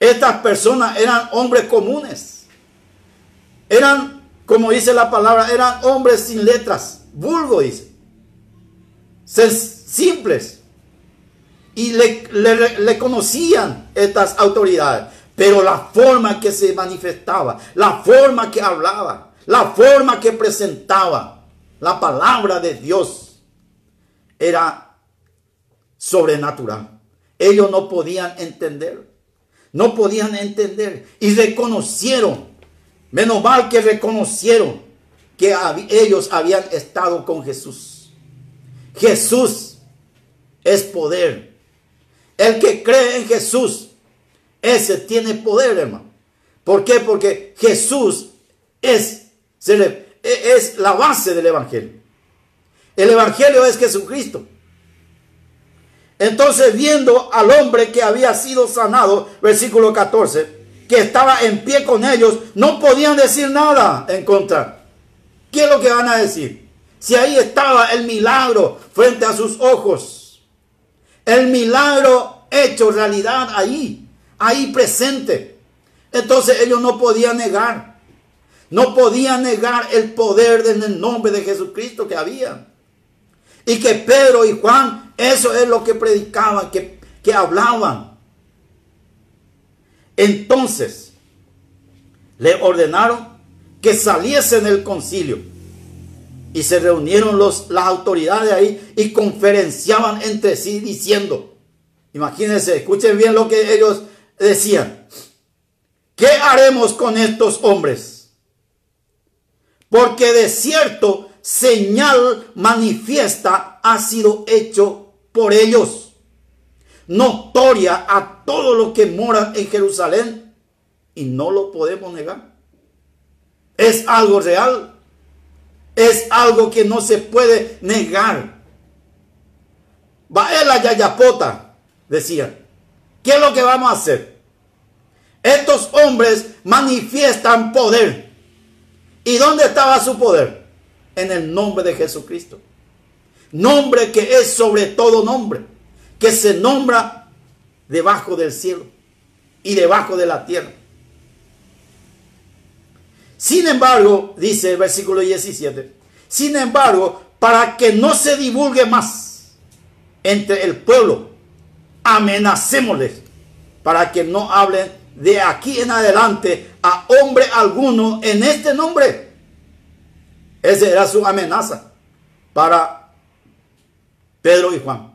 Estas personas eran hombres comunes. Eran, como dice la palabra, eran hombres sin letras. Vulgo dice simples. Y le, conocían estas autoridades. Pero la forma que se manifestaba, la forma que hablaba, la forma que presentaba la palabra de Dios era sobrenatural. Ellos no podían entender. No podían entender. Y reconocieron. Menos mal que reconocieron que ellos habían estado con Jesús. Jesús es poder. El que cree en Jesús, ese tiene poder, hermano. ¿Por qué? Porque Jesús es, es la base del Evangelio. El Evangelio es Jesucristo. Entonces, viendo al hombre que había sido sanado, versículo 14, que estaba en pie con ellos, no podían decir nada en contra. ¿Qué es lo que van a decir? Si ahí estaba el milagro frente a sus ojos. El milagro hecho realidad ahí, ahí presente. Entonces ellos no podían negar, no podían negar el poder en el nombre de Jesucristo que había. Y que Pedro y Juan, eso es lo que predicaban, que, que hablaban. Entonces, le ordenaron que saliesen del concilio. Y se reunieron los, las autoridades ahí y conferenciaban entre sí diciendo, imagínense, escuchen bien lo que ellos decían, ¿qué haremos con estos hombres? Porque de cierto señal manifiesta ha sido hecho por ellos, notoria a todos los que moran en Jerusalén, y no lo podemos negar. Es algo real. Es algo que no se puede negar. Va la yayapota, decía. ¿Qué es lo que vamos a hacer? Estos hombres manifiestan poder. ¿Y dónde estaba su poder? En el nombre de Jesucristo. Nombre que es sobre todo nombre. Que se nombra debajo del cielo y debajo de la tierra. Sin embargo, dice el versículo 17, sin embargo, para que no se divulgue más entre el pueblo, amenacémosles para que no hablen de aquí en adelante a hombre alguno en este nombre. Esa era su amenaza para Pedro y Juan.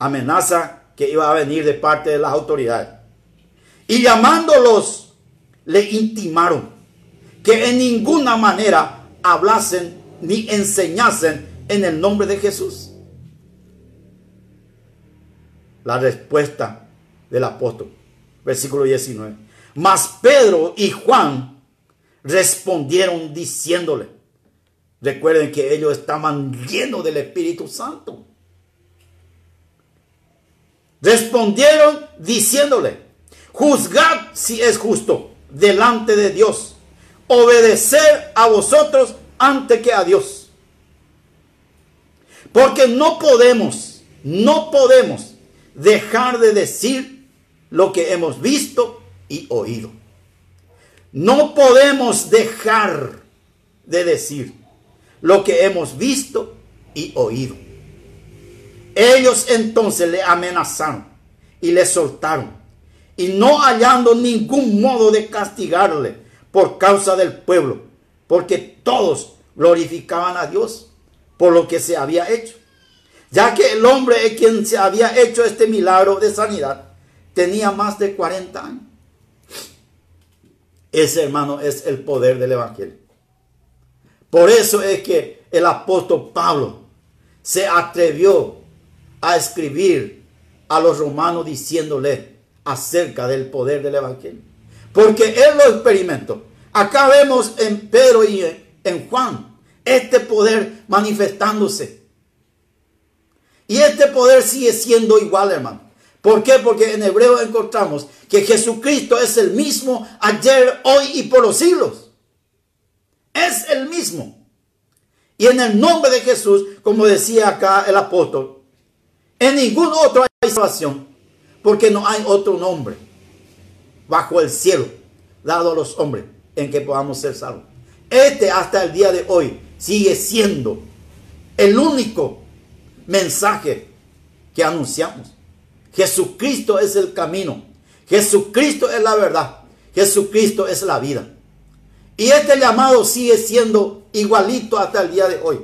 Amenaza que iba a venir de parte de las autoridades. Y llamándolos, le intimaron que en ninguna manera hablasen ni enseñasen en el nombre de Jesús. La respuesta del apóstol, versículo 19. Mas Pedro y Juan respondieron diciéndole, recuerden que ellos estaban llenos del Espíritu Santo. Respondieron diciéndole, juzgad si es justo delante de Dios obedecer a vosotros antes que a Dios. Porque no podemos, no podemos dejar de decir lo que hemos visto y oído. No podemos dejar de decir lo que hemos visto y oído. Ellos entonces le amenazaron y le soltaron y no hallando ningún modo de castigarle, por causa del pueblo, porque todos glorificaban a Dios por lo que se había hecho. Ya que el hombre en quien se había hecho este milagro de sanidad tenía más de 40 años. Ese hermano es el poder del Evangelio. Por eso es que el apóstol Pablo se atrevió a escribir a los romanos diciéndole acerca del poder del Evangelio. Porque él lo experimentó. Acá vemos en Pedro y en Juan este poder manifestándose. Y este poder sigue siendo igual, hermano. ¿Por qué? Porque en hebreo encontramos que Jesucristo es el mismo ayer, hoy y por los siglos. Es el mismo. Y en el nombre de Jesús, como decía acá el apóstol, en ningún otro hay salvación, porque no hay otro nombre bajo el cielo dado a los hombres en que podamos ser salvos. Este hasta el día de hoy sigue siendo el único mensaje que anunciamos. Jesucristo es el camino. Jesucristo es la verdad. Jesucristo es la vida. Y este llamado sigue siendo igualito hasta el día de hoy.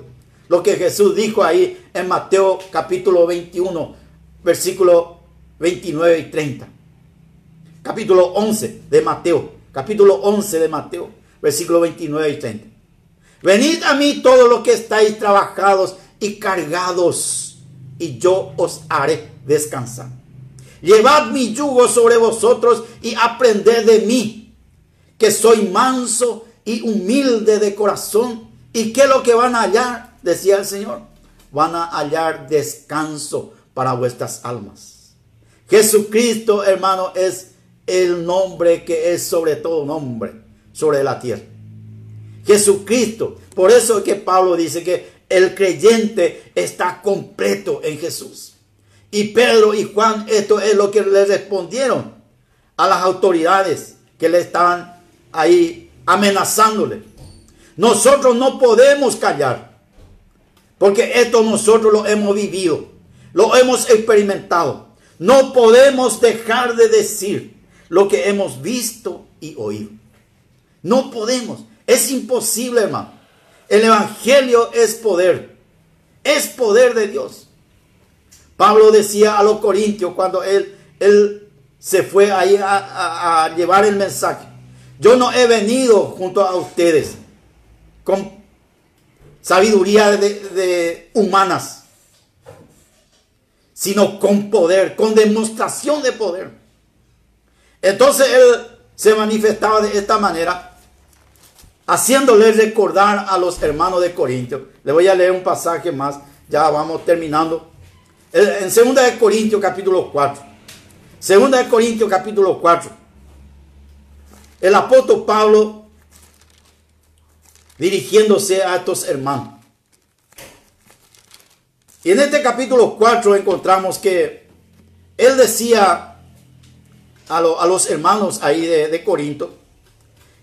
Lo que Jesús dijo ahí en Mateo capítulo 21, versículo 29 y 30 capítulo 11 de Mateo, capítulo 11 de Mateo, versículo 29 y 30. Venid a mí todos los que estáis trabajados y cargados, y yo os haré descansar. Llevad mi yugo sobre vosotros y aprended de mí, que soy manso y humilde de corazón. ¿Y qué es lo que van a hallar? Decía el Señor. Van a hallar descanso para vuestras almas. Jesucristo, hermano, es el nombre que es sobre todo nombre, sobre la tierra. Jesucristo. Por eso es que Pablo dice que el creyente está completo en Jesús. Y Pedro y Juan, esto es lo que le respondieron a las autoridades que le estaban ahí amenazándole. Nosotros no podemos callar, porque esto nosotros lo hemos vivido, lo hemos experimentado. No podemos dejar de decir lo que hemos visto y oído. No podemos, es imposible, hermano. El Evangelio es poder, es poder de Dios. Pablo decía a los corintios cuando él, él se fue ahí a, llevar el mensaje. Yo no he venido junto a ustedes con sabiduría de, humanas, sino con poder, con demostración de poder. Entonces él se manifestaba de esta manera, haciéndole recordar a los hermanos de Corintios. Le voy a leer un pasaje más, ya vamos terminando. En 2 de Corintios capítulo 4. Segunda de Corintios capítulo 4. El apóstol Pablo dirigiéndose a estos hermanos. Y en este capítulo 4 encontramos que él decía a, los hermanos ahí de, Corinto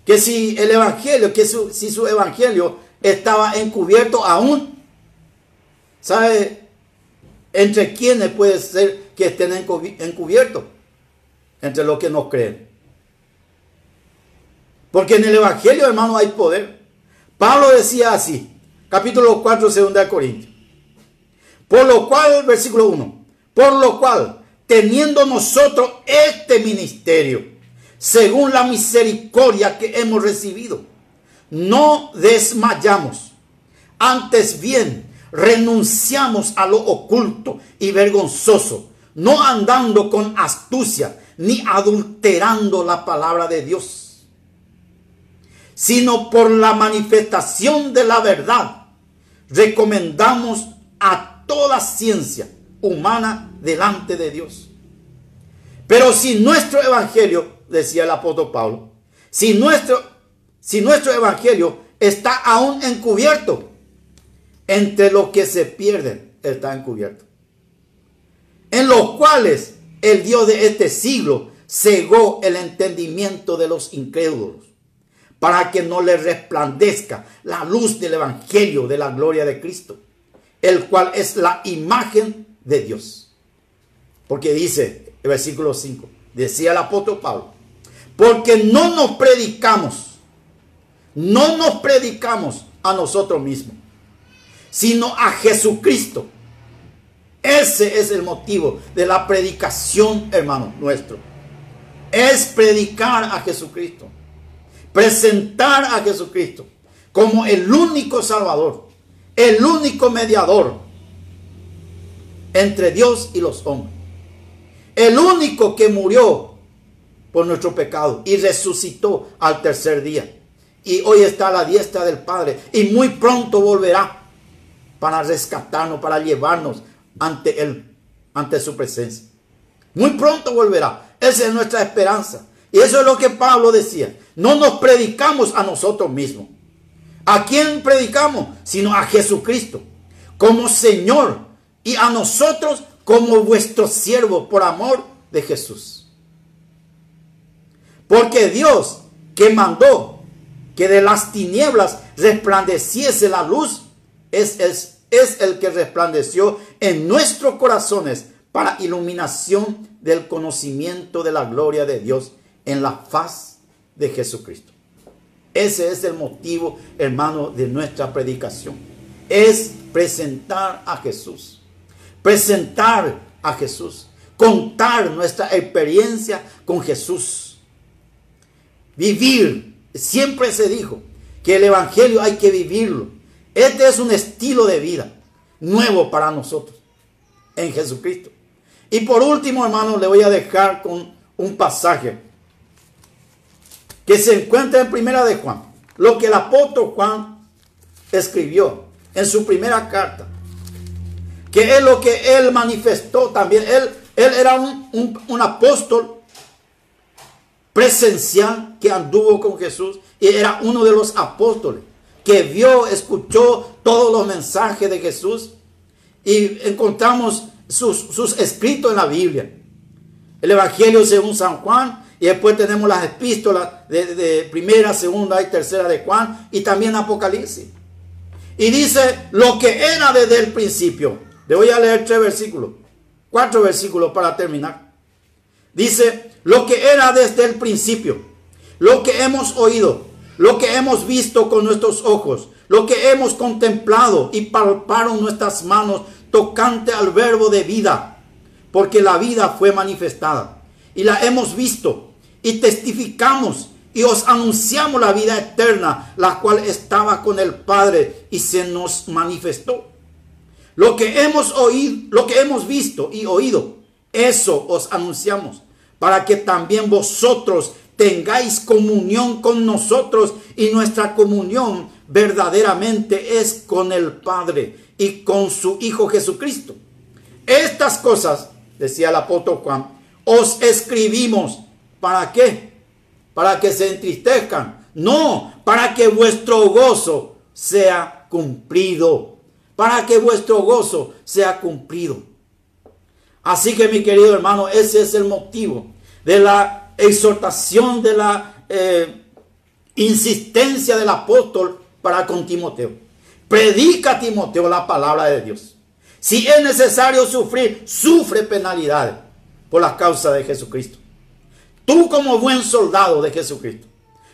que si el evangelio, que si su evangelio estaba encubierto aún, ¿sabe? ¿Entre quiénes puede ser que estén encubiertos entre los que no creen. Porque en el Evangelio, hermano, hay poder. Pablo decía así, capítulo 4, 2 de Corintios. Por lo cual, versículo 1, por lo cual, teniendo nosotros este ministerio, según la misericordia que hemos recibido, no desmayamos. Antes bien, renunciamos a lo oculto y vergonzoso no andando con astucia ni adulterando la palabra de Dios, sino por la manifestación de la verdad, recomendamos a toda ciencia humana delante de Dios. Pero si nuestro evangelio, decía el apóstol Pablo, si nuestro, si nuestro evangelio está aún encubierto, entre los que se pierden está encubierto en los cuales el Dios de este siglo cegó el entendimiento de los incrédulos, para que no les resplandezca la luz del Evangelio de la gloria de Cristo, el cual es la imagen de Dios. Porque dice el versículo 5, decía el apóstol Pablo, porque no nos predicamos, no nos predicamos a nosotros mismos, sino a Jesucristo ese es el motivo de la predicación, hermano nuestro. Es predicar a Jesucristo. Presentar a Jesucristo como el único Salvador, el único mediador entre Dios y los hombres. El único que murió por nuestro pecado y resucitó al tercer día. Y hoy está a la diestra del Padre y muy pronto volverá para rescatarnos, para llevarnos ante Él, ante su presencia. Muy pronto volverá. Esa es nuestra esperanza. Y eso es lo que Pablo decía. No nos predicamos a nosotros mismos. ¿A quién predicamos? Sino a Jesucristo como Señor y a nosotros como vuestro siervo por amor de Jesús. Porque Dios que mandó que de las tinieblas resplandeciese la luz es, es es el que resplandeció en nuestros corazones para iluminación del conocimiento de la gloria de Dios en la faz de Jesucristo. Ese es el motivo, hermano, de nuestra predicación. Es presentar a Jesús. Presentar a Jesús. Contar nuestra experiencia con Jesús. Vivir. Siempre se dijo que el Evangelio hay que vivirlo. Este es un estilo de vida nuevo para nosotros en Jesucristo. Y por último, hermano, le voy a dejar con un pasaje que se encuentra en Primera de Juan. Lo que el apóstol Juan escribió en su primera carta. Que es lo que él manifestó también. Él, él era un, un apóstol presencial que anduvo con Jesús y era uno de los apóstoles que vio, escuchó todos los mensajes de Jesús. Y encontramos sus, escritos en la Biblia. El Evangelio según San Juan y después tenemos las epístolas de, primera, segunda y tercera de Juan y también Apocalipsis. Y dice lo que era desde el principio. Le voy a leer tres versículos, cuatro versículos para terminar. Dice lo que era desde el principio, lo que hemos oído, lo que hemos visto con nuestros ojos, lo que hemos contemplado y palparon nuestras manos tocante al verbo de vida, porque la vida fue manifestada y la hemos visto y testificamos y os anunciamos la vida eterna, la cual estaba con el Padre y se nos manifestó. Lo que hemos oído, lo que hemos visto y oído, eso os anunciamos, para que también vosotros tengáis comunión con nosotros y nuestra comunión verdaderamente es con el Padre y con su Hijo Jesucristo. Estas cosas, decía el apóstol Juan, os escribimos. ¿Para qué? Para que se entristezcan. No, para que vuestro gozo sea cumplido. Para que vuestro gozo sea cumplido. Así que mi querido hermano, ese es el motivo de la exhortación, de la eh, insistencia del apóstol para con Timoteo. Predica Timoteo la palabra de Dios. Si es necesario sufrir, sufre penalidades por la causa de Jesucristo. Tú como buen soldado de Jesucristo,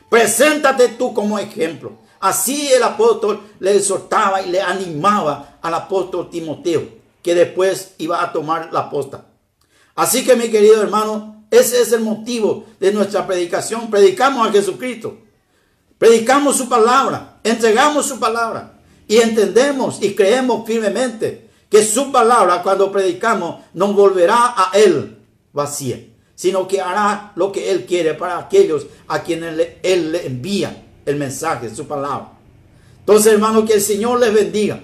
preséntate tú como ejemplo. Así el apóstol le exhortaba y le animaba al apóstol Timoteo, que después iba a tomar la posta. Así que mi querido hermano, ese es el motivo de nuestra predicación. Predicamos a Jesucristo. Predicamos su palabra, entregamos su palabra y entendemos y creemos firmemente que su palabra cuando predicamos no volverá a Él vacía, sino que hará lo que Él quiere para aquellos a quienes Él le envía el mensaje, su palabra. Entonces, hermano, que el Señor les bendiga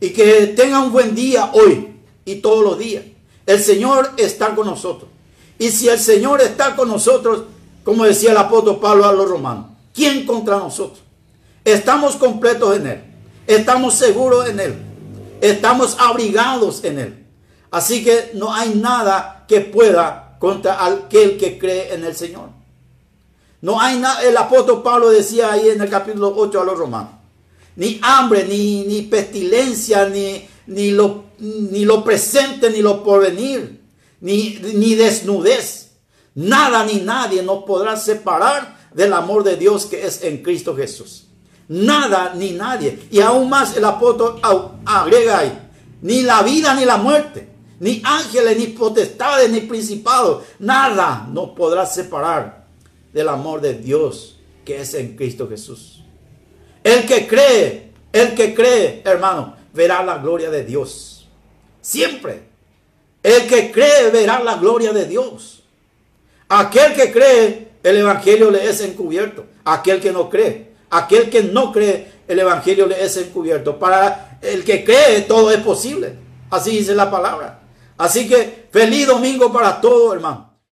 y que tengan un buen día hoy y todos los días. El Señor está con nosotros. Y si el Señor está con nosotros, como decía el apóstol Pablo a los romanos, ¿Quién contra nosotros? Estamos completos en Él. Estamos seguros en Él. Estamos abrigados en Él. Así que no hay nada que pueda contra aquel que cree en el Señor. No hay nada, el apóstol Pablo decía ahí en el capítulo 8 a los romanos, ni hambre, ni, ni pestilencia, ni, ni, lo, ni lo presente, ni lo porvenir, ni, ni desnudez. Nada ni nadie nos podrá separar del amor de Dios que es en Cristo Jesús. Nada ni nadie. Y aún más el apóstol agrega ahí, ni la vida ni la muerte, ni ángeles, ni potestades, ni principados, nada nos podrá separar del amor de Dios que es en Cristo Jesús. El que cree, el que cree, hermano, verá la gloria de Dios. Siempre. El que cree verá la gloria de Dios. Aquel que cree el Evangelio le es encubierto. Aquel que no cree, aquel que no cree, el Evangelio le es encubierto. Para el que cree, todo es posible. Así dice la palabra. Así que feliz domingo para todos, hermano.